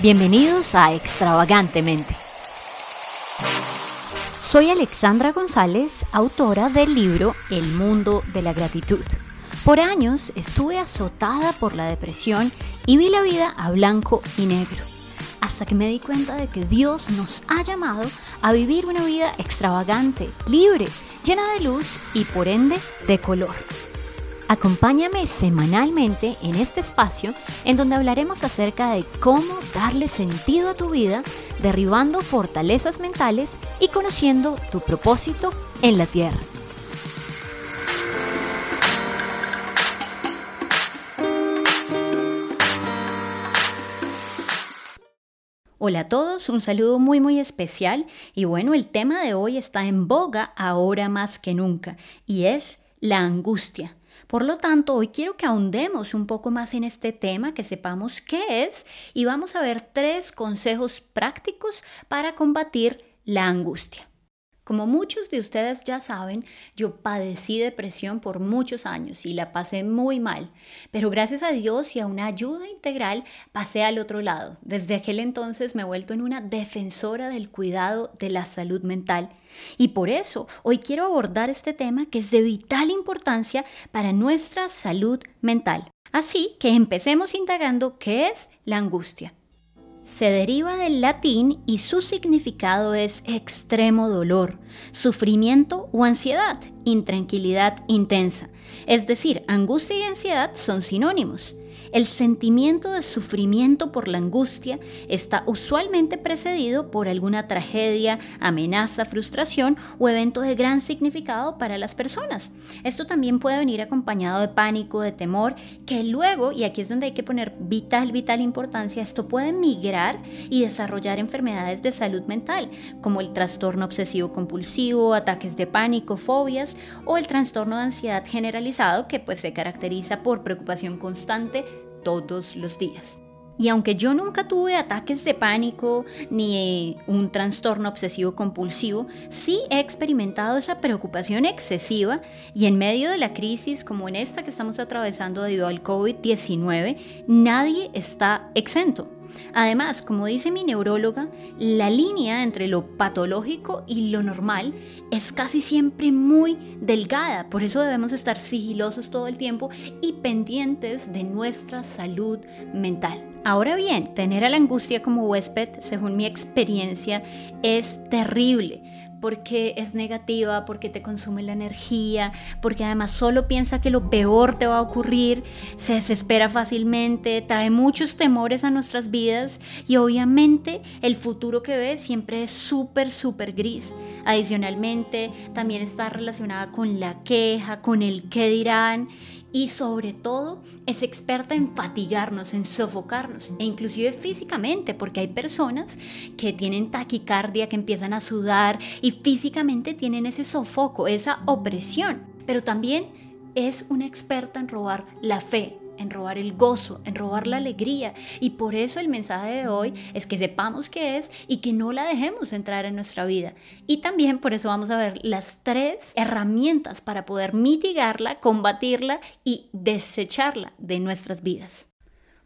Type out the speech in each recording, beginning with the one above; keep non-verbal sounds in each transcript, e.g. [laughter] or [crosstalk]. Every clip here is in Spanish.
Bienvenidos a Extravagantemente. Soy Alexandra González, autora del libro El mundo de la gratitud. Por años estuve azotada por la depresión y vi la vida a blanco y negro, hasta que me di cuenta de que Dios nos ha llamado a vivir una vida extravagante, libre, llena de luz y por ende de color. Acompáñame semanalmente en este espacio en donde hablaremos acerca de cómo darle sentido a tu vida, derribando fortalezas mentales y conociendo tu propósito en la tierra. Hola a todos, un saludo muy muy especial y bueno, el tema de hoy está en boga ahora más que nunca y es la angustia. Por lo tanto, hoy quiero que ahondemos un poco más en este tema, que sepamos qué es y vamos a ver tres consejos prácticos para combatir la angustia. Como muchos de ustedes ya saben, yo padecí depresión por muchos años y la pasé muy mal, pero gracias a Dios y a una ayuda integral pasé al otro lado. Desde aquel entonces me he vuelto en una defensora del cuidado de la salud mental y por eso hoy quiero abordar este tema que es de vital importancia para nuestra salud mental. Así que empecemos indagando qué es la angustia se deriva del latín y su significado es extremo dolor, sufrimiento o ansiedad, intranquilidad intensa. Es decir, angustia y ansiedad son sinónimos. El sentimiento de sufrimiento por la angustia está usualmente precedido por alguna tragedia, amenaza, frustración o evento de gran significado para las personas. Esto también puede venir acompañado de pánico, de temor, que luego, y aquí es donde hay que poner vital, vital importancia, esto puede migrar y desarrollar enfermedades de salud mental, como el trastorno obsesivo compulsivo, ataques de pánico, fobias o el trastorno de ansiedad generalizado que pues se caracteriza por preocupación constante todos los días. Y aunque yo nunca tuve ataques de pánico ni un trastorno obsesivo compulsivo, sí he experimentado esa preocupación excesiva y en medio de la crisis como en esta que estamos atravesando debido al COVID-19, nadie está exento. Además, como dice mi neuróloga, la línea entre lo patológico y lo normal es casi siempre muy delgada, por eso debemos estar sigilosos todo el tiempo y pendientes de nuestra salud mental. Ahora bien, tener a la angustia como huésped, según mi experiencia, es terrible porque es negativa, porque te consume la energía, porque además solo piensa que lo peor te va a ocurrir, se desespera fácilmente, trae muchos temores a nuestras vidas y obviamente el futuro que ves siempre es súper, súper gris. Adicionalmente, también está relacionada con la queja, con el qué dirán y sobre todo es experta en fatigarnos, en sofocarnos e inclusive físicamente, porque hay personas que tienen taquicardia, que empiezan a sudar y físicamente tienen ese sofoco, esa opresión, pero también es una experta en robar la fe, en robar el gozo, en robar la alegría. Y por eso el mensaje de hoy es que sepamos qué es y que no la dejemos entrar en nuestra vida. Y también por eso vamos a ver las tres herramientas para poder mitigarla, combatirla y desecharla de nuestras vidas.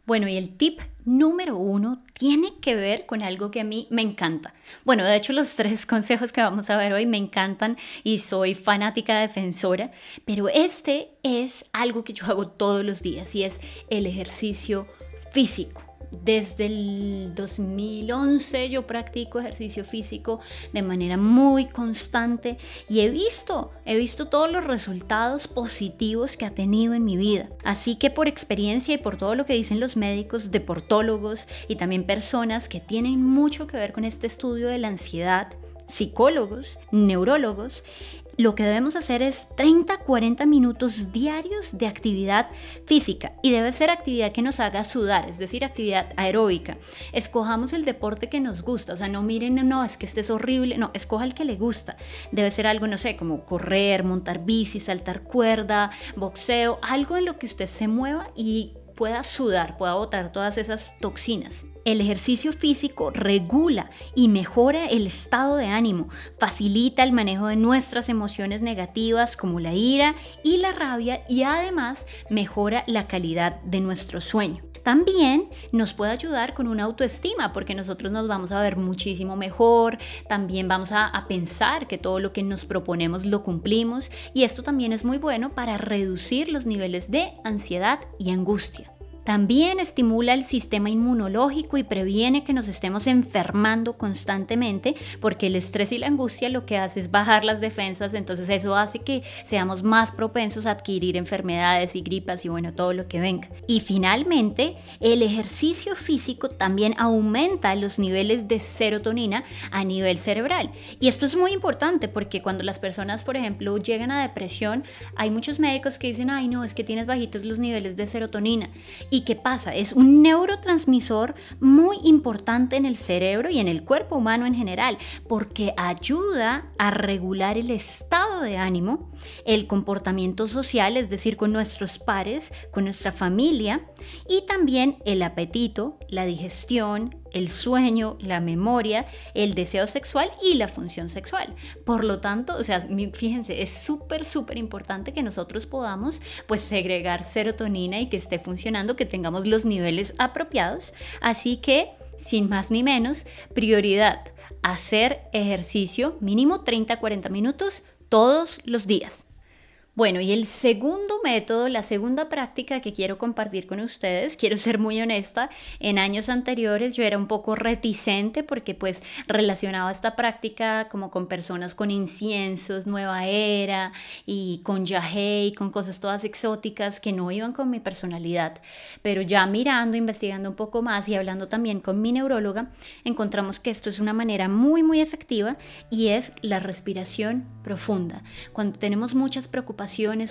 Bueno, y el tip número uno tiene que ver con algo que a mí me encanta. Bueno, de hecho los [laughs] tres consejos que vamos a ver hoy me encantan y soy fanática defensora, pero este es algo que yo hago todos los días y es el ejercicio físico. Desde el 2011 yo practico ejercicio físico de manera muy constante y he visto, he visto todos los resultados positivos que ha tenido en mi vida. Así que por experiencia y por todo lo que dicen los médicos, deportólogos y también personas que tienen mucho que ver con este estudio de la ansiedad, psicólogos, neurólogos, lo que debemos hacer es 30-40 minutos diarios de actividad física y debe ser actividad que nos haga sudar, es decir, actividad aeróbica. Escojamos el deporte que nos gusta, o sea, no miren, no, es que este es horrible, no, escoja el que le gusta. Debe ser algo, no sé, como correr, montar bici, saltar cuerda, boxeo, algo en lo que usted se mueva y pueda sudar, pueda botar todas esas toxinas. El ejercicio físico regula y mejora el estado de ánimo, facilita el manejo de nuestras emociones negativas como la ira y la rabia y además mejora la calidad de nuestro sueño. También nos puede ayudar con una autoestima porque nosotros nos vamos a ver muchísimo mejor, también vamos a, pensar que todo lo que nos proponemos lo cumplimos y esto también es muy bueno para reducir los niveles de ansiedad y angustia. También estimula el sistema inmunológico y previene que nos estemos enfermando constantemente porque el estrés y la angustia lo que hace es bajar las defensas, entonces eso hace que seamos más propensos a adquirir enfermedades y gripas y bueno, todo lo que venga. Y finalmente, el ejercicio físico también aumenta los niveles de serotonina a nivel cerebral. Y esto es muy importante porque cuando las personas, por ejemplo, llegan a depresión, hay muchos médicos que dicen, ay no, es que tienes bajitos los niveles de serotonina. ¿Y qué pasa? Es un neurotransmisor muy importante en el cerebro y en el cuerpo humano en general, porque ayuda a regular el estado de ánimo, el comportamiento social, es decir, con nuestros pares, con nuestra familia, y también el apetito, la digestión, el sueño, la memoria, el deseo sexual y la función sexual. Por lo tanto, o sea, fíjense, es súper, súper importante que nosotros podamos pues segregar serotonina y que esté funcionando, que tengamos los niveles apropiados. Así que, sin más ni menos, prioridad, hacer ejercicio mínimo 30-40 minutos todos los días. Bueno, y el segundo método, la segunda práctica que quiero compartir con ustedes, quiero ser muy honesta, en años anteriores yo era un poco reticente porque pues relacionaba esta práctica como con personas con inciensos, nueva era y con yagé y con cosas todas exóticas que no iban con mi personalidad. Pero ya mirando, investigando un poco más y hablando también con mi neuróloga, encontramos que esto es una manera muy muy efectiva y es la respiración profunda. Cuando tenemos muchas preocupaciones,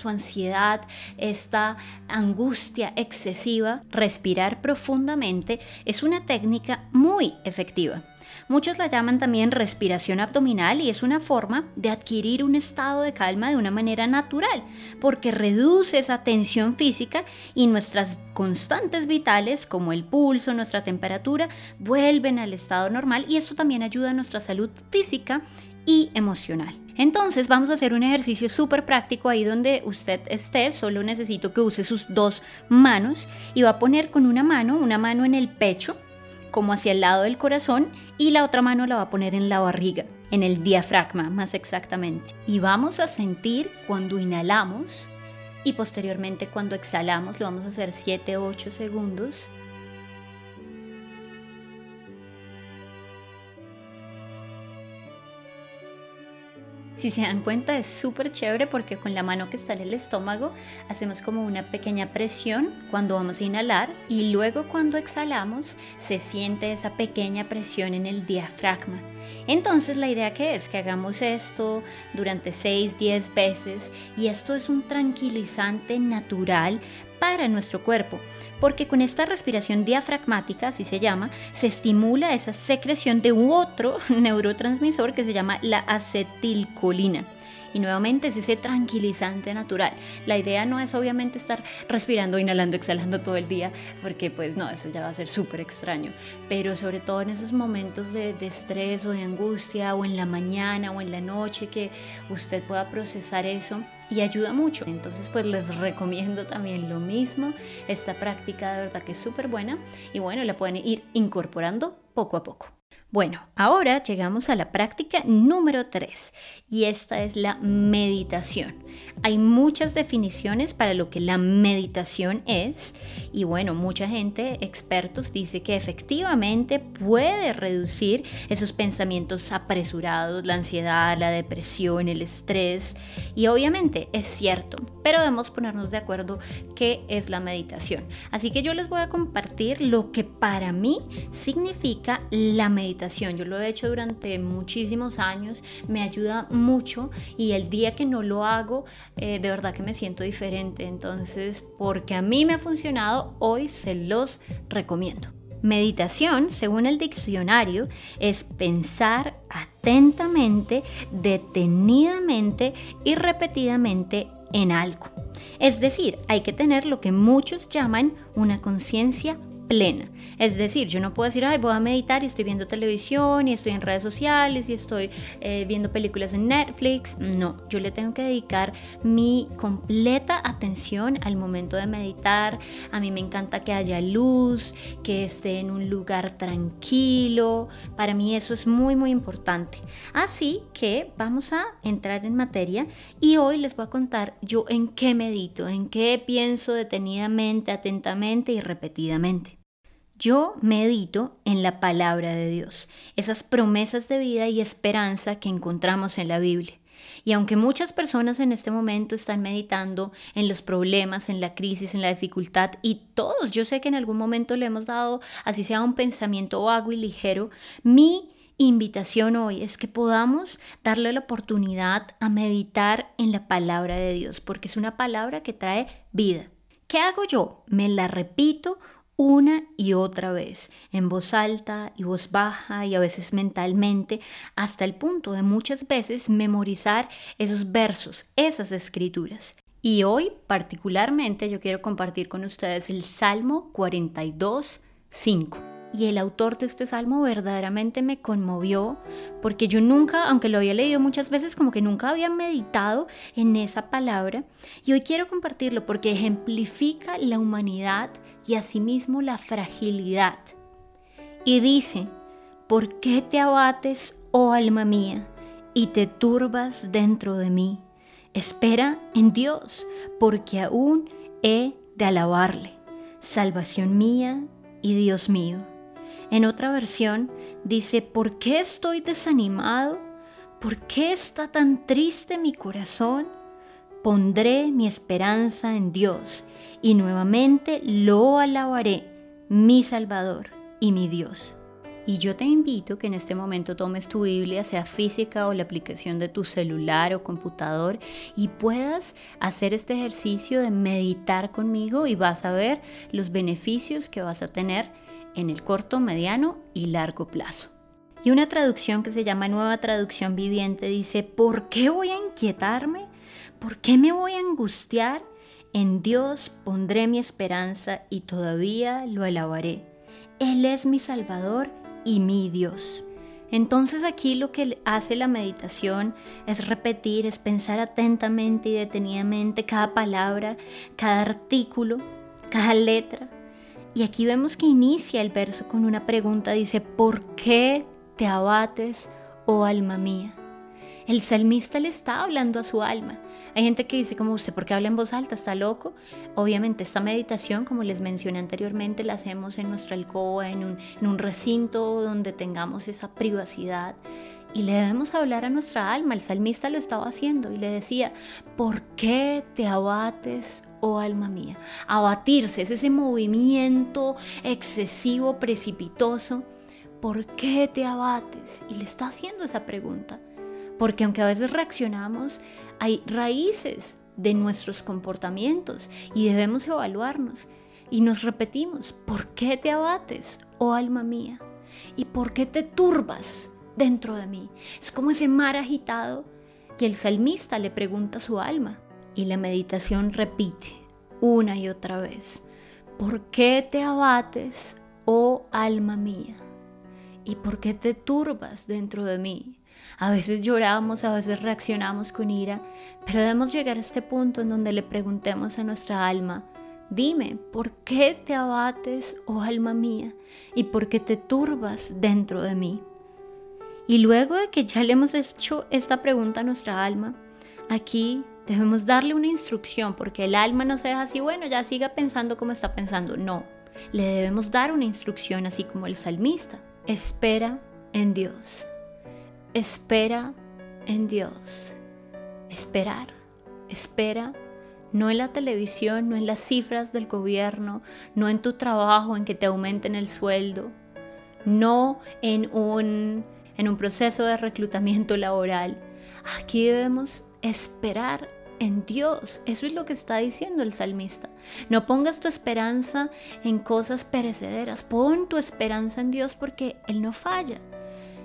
o ansiedad, esta angustia excesiva, respirar profundamente es una técnica muy efectiva. Muchos la llaman también respiración abdominal y es una forma de adquirir un estado de calma de una manera natural, porque reduce esa tensión física y nuestras constantes vitales, como el pulso, nuestra temperatura, vuelven al estado normal y eso también ayuda a nuestra salud física y emocional. Entonces vamos a hacer un ejercicio súper práctico ahí donde usted esté, solo necesito que use sus dos manos y va a poner con una mano, una mano en el pecho, como hacia el lado del corazón, y la otra mano la va a poner en la barriga, en el diafragma más exactamente. Y vamos a sentir cuando inhalamos y posteriormente cuando exhalamos, lo vamos a hacer 7-8 segundos Si se dan cuenta es súper chévere porque con la mano que está en el estómago hacemos como una pequeña presión cuando vamos a inhalar y luego cuando exhalamos se siente esa pequeña presión en el diafragma. Entonces la idea que es que hagamos esto durante 6, 10 veces y esto es un tranquilizante natural para nuestro cuerpo, porque con esta respiración diafragmática, así se llama, se estimula esa secreción de otro [laughs] neurotransmisor que se llama la acetilcolina. Y nuevamente es ese tranquilizante natural. La idea no es obviamente estar respirando, inhalando, exhalando todo el día, porque pues no, eso ya va a ser súper extraño. Pero sobre todo en esos momentos de, de estrés o de angustia, o en la mañana o en la noche, que usted pueda procesar eso y ayuda mucho. Entonces pues les recomiendo también lo mismo. Esta práctica de verdad que es súper buena y bueno, la pueden ir incorporando poco a poco. Bueno, ahora llegamos a la práctica número 3 y esta es la meditación. Hay muchas definiciones para lo que la meditación es y bueno, mucha gente, expertos, dice que efectivamente puede reducir esos pensamientos apresurados, la ansiedad, la depresión, el estrés y obviamente es cierto, pero debemos ponernos de acuerdo qué es la meditación. Así que yo les voy a compartir lo que para mí significa la yo lo he hecho durante muchísimos años, me ayuda mucho y el día que no lo hago, eh, de verdad que me siento diferente. Entonces, porque a mí me ha funcionado, hoy se los recomiendo. Meditación, según el diccionario, es pensar atentamente, detenidamente y repetidamente en algo. Es decir, hay que tener lo que muchos llaman una conciencia Es decir, yo no puedo decir, ay, voy a meditar y estoy viendo televisión y estoy en redes sociales y estoy eh, viendo películas en Netflix. No, yo le tengo que dedicar mi completa atención al momento de meditar. A mí me encanta que haya luz, que esté en un lugar tranquilo. Para mí eso es muy, muy importante. Así que vamos a entrar en materia y hoy les voy a contar yo en qué medito, en qué pienso detenidamente, atentamente y repetidamente. Yo medito en la palabra de Dios, esas promesas de vida y esperanza que encontramos en la Biblia. Y aunque muchas personas en este momento están meditando en los problemas, en la crisis, en la dificultad, y todos, yo sé que en algún momento le hemos dado, así sea un pensamiento vago y ligero, mi invitación hoy es que podamos darle la oportunidad a meditar en la palabra de Dios, porque es una palabra que trae vida. ¿Qué hago yo? Me la repito una y otra vez, en voz alta y voz baja y a veces mentalmente, hasta el punto de muchas veces memorizar esos versos, esas escrituras. Y hoy particularmente yo quiero compartir con ustedes el Salmo 42, 5 y el autor de este salmo verdaderamente me conmovió porque yo nunca, aunque lo había leído muchas veces, como que nunca había meditado en esa palabra y hoy quiero compartirlo porque ejemplifica la humanidad y asimismo la fragilidad. Y dice, ¿por qué te abates, oh alma mía, y te turbas dentro de mí? Espera en Dios, porque aún he de alabarle, salvación mía y Dios mío. En otra versión dice, ¿por qué estoy desanimado? ¿Por qué está tan triste mi corazón? Pondré mi esperanza en Dios y nuevamente lo alabaré, mi Salvador y mi Dios. Y yo te invito que en este momento tomes tu Biblia, sea física o la aplicación de tu celular o computador, y puedas hacer este ejercicio de meditar conmigo y vas a ver los beneficios que vas a tener en el corto, mediano y largo plazo. Y una traducción que se llama Nueva Traducción Viviente dice, ¿por qué voy a inquietarme? ¿Por qué me voy a angustiar? En Dios pondré mi esperanza y todavía lo alabaré. Él es mi Salvador y mi Dios. Entonces aquí lo que hace la meditación es repetir, es pensar atentamente y detenidamente cada palabra, cada artículo, cada letra, y aquí vemos que inicia el verso con una pregunta, dice, ¿por qué te abates, oh alma mía? El salmista le está hablando a su alma. Hay gente que dice como usted, ¿por qué habla en voz alta? ¿Está loco? Obviamente esta meditación, como les mencioné anteriormente, la hacemos en nuestra alcoba, en un, en un recinto donde tengamos esa privacidad. Y le debemos hablar a nuestra alma. El salmista lo estaba haciendo y le decía, ¿por qué te abates, oh alma mía? Abatirse es ese movimiento excesivo, precipitoso. ¿Por qué te abates? Y le está haciendo esa pregunta. Porque aunque a veces reaccionamos, hay raíces de nuestros comportamientos y debemos evaluarnos. Y nos repetimos, ¿por qué te abates, oh alma mía? ¿Y por qué te turbas? Dentro de mí. Es como ese mar agitado que el salmista le pregunta a su alma. Y la meditación repite una y otra vez, ¿por qué te abates, oh alma mía? ¿Y por qué te turbas dentro de mí? A veces lloramos, a veces reaccionamos con ira, pero debemos llegar a este punto en donde le preguntemos a nuestra alma, dime, ¿por qué te abates, oh alma mía? ¿Y por qué te turbas dentro de mí? Y luego de que ya le hemos hecho esta pregunta a nuestra alma, aquí debemos darle una instrucción, porque el alma no se deja así, bueno, ya siga pensando como está pensando. No, le debemos dar una instrucción, así como el salmista. Espera en Dios. Espera en Dios. Esperar. Espera no en la televisión, no en las cifras del gobierno, no en tu trabajo, en que te aumenten el sueldo, no en un en un proceso de reclutamiento laboral. Aquí debemos esperar en Dios. Eso es lo que está diciendo el salmista. No pongas tu esperanza en cosas perecederas. Pon tu esperanza en Dios porque Él no falla.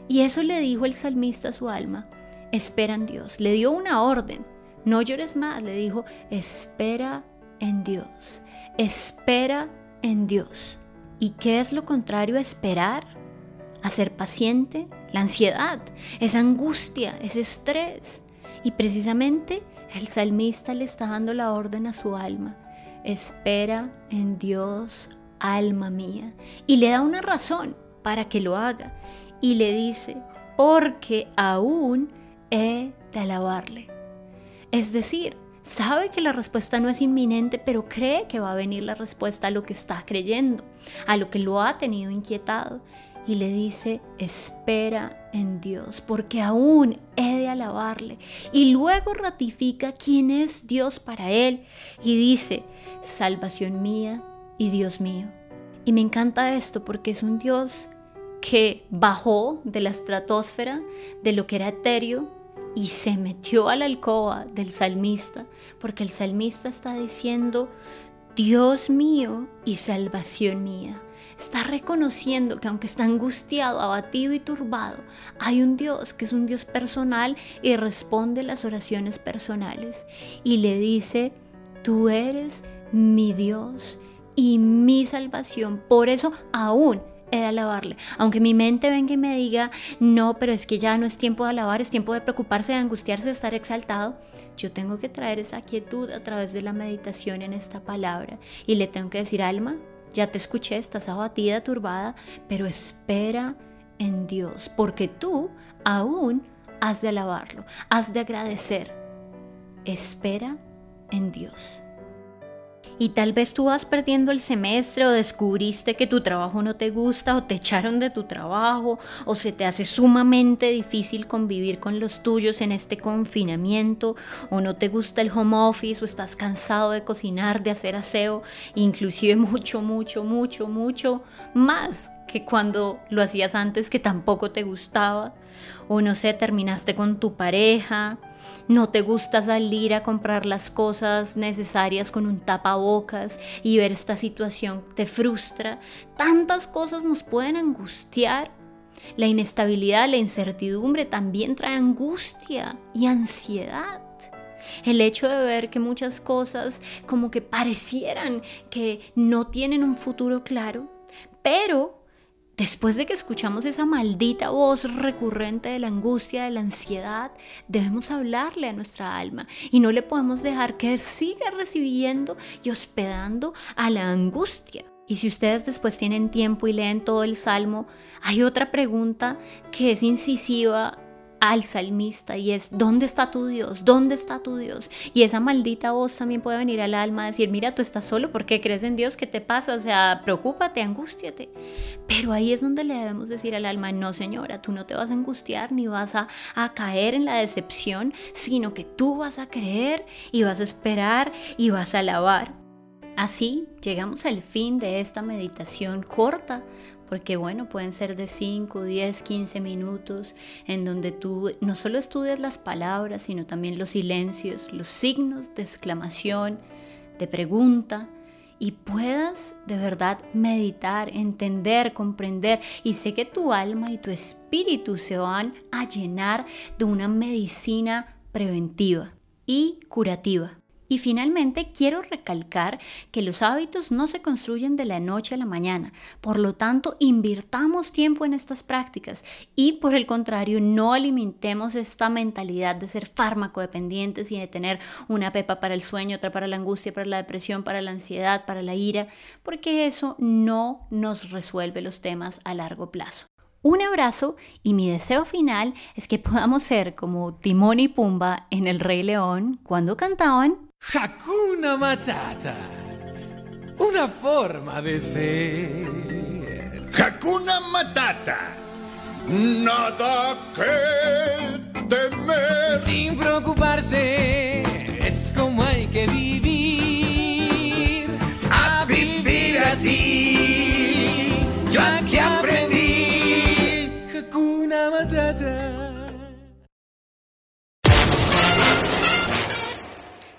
Y eso le dijo el salmista a su alma. Espera en Dios. Le dio una orden. No llores más. Le dijo, espera en Dios. Espera en Dios. ¿Y qué es lo contrario a esperar? A ser paciente, la ansiedad, esa angustia, ese estrés. Y precisamente el salmista le está dando la orden a su alma. Espera en Dios, alma mía. Y le da una razón para que lo haga. Y le dice, porque aún he de alabarle. Es decir, sabe que la respuesta no es inminente, pero cree que va a venir la respuesta a lo que está creyendo, a lo que lo ha tenido inquietado. Y le dice, espera en Dios, porque aún he de alabarle. Y luego ratifica quién es Dios para él y dice, salvación mía y Dios mío. Y me encanta esto porque es un Dios que bajó de la estratosfera, de lo que era etéreo, y se metió a la alcoba del salmista, porque el salmista está diciendo, Dios mío y salvación mía. Está reconociendo que aunque está angustiado, abatido y turbado, hay un Dios que es un Dios personal y responde las oraciones personales. Y le dice, tú eres mi Dios y mi salvación. Por eso aún he de alabarle. Aunque mi mente venga y me diga, no, pero es que ya no es tiempo de alabar, es tiempo de preocuparse, de angustiarse, de estar exaltado, yo tengo que traer esa quietud a través de la meditación en esta palabra. Y le tengo que decir, alma, ya te escuché, estás abatida, turbada, pero espera en Dios, porque tú aún has de alabarlo, has de agradecer. Espera en Dios y tal vez tú vas perdiendo el semestre o descubriste que tu trabajo no te gusta o te echaron de tu trabajo o se te hace sumamente difícil convivir con los tuyos en este confinamiento o no te gusta el home office o estás cansado de cocinar, de hacer aseo, inclusive [laughs] mucho, mucho, mucho, mucho más que cuando lo hacías antes que tampoco te gustaba o no sé, terminaste con tu pareja no te gusta salir a comprar las cosas necesarias con un tapabocas y ver esta situación te frustra. Tantas cosas nos pueden angustiar. La inestabilidad, la incertidumbre también trae angustia y ansiedad. El hecho de ver que muchas cosas como que parecieran que no tienen un futuro claro, pero Después de que escuchamos esa maldita voz recurrente de la angustia, de la ansiedad, debemos hablarle a nuestra alma y no le podemos dejar que siga recibiendo y hospedando a la angustia. Y si ustedes después tienen tiempo y leen todo el salmo, hay otra pregunta que es incisiva al salmista y es, ¿dónde está tu Dios? ¿Dónde está tu Dios? Y esa maldita voz también puede venir al alma a decir, mira, tú estás solo, ¿por qué crees en Dios? ¿Qué te pasa? O sea, preocúpate, angústiate. Pero ahí es donde le debemos decir al alma, no señora, tú no te vas a angustiar ni vas a, a caer en la decepción, sino que tú vas a creer y vas a esperar y vas a alabar. Así llegamos al fin de esta meditación corta, porque bueno, pueden ser de 5, 10, 15 minutos en donde tú no solo estudias las palabras, sino también los silencios, los signos de exclamación, de pregunta, y puedas de verdad meditar, entender, comprender. Y sé que tu alma y tu espíritu se van a llenar de una medicina preventiva y curativa. Y finalmente quiero recalcar que los hábitos no se construyen de la noche a la mañana, por lo tanto invirtamos tiempo en estas prácticas y por el contrario no alimentemos esta mentalidad de ser fármaco dependientes y de tener una pepa para el sueño, otra para la angustia, para la depresión, para la ansiedad, para la ira, porque eso no nos resuelve los temas a largo plazo. Un abrazo y mi deseo final es que podamos ser como Timón y Pumba en El Rey León cuando cantaban Hakuna Matata. Una forma de ser. Hakuna Matata. Nada que temer. Sin preocuparse,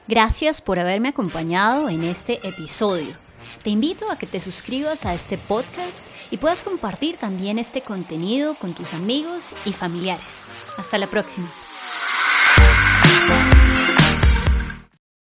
Gracias por haberme acompañado en este episodio. Te invito a que te suscribas a este podcast y puedas compartir también este contenido con tus amigos y familiares. Hasta la próxima.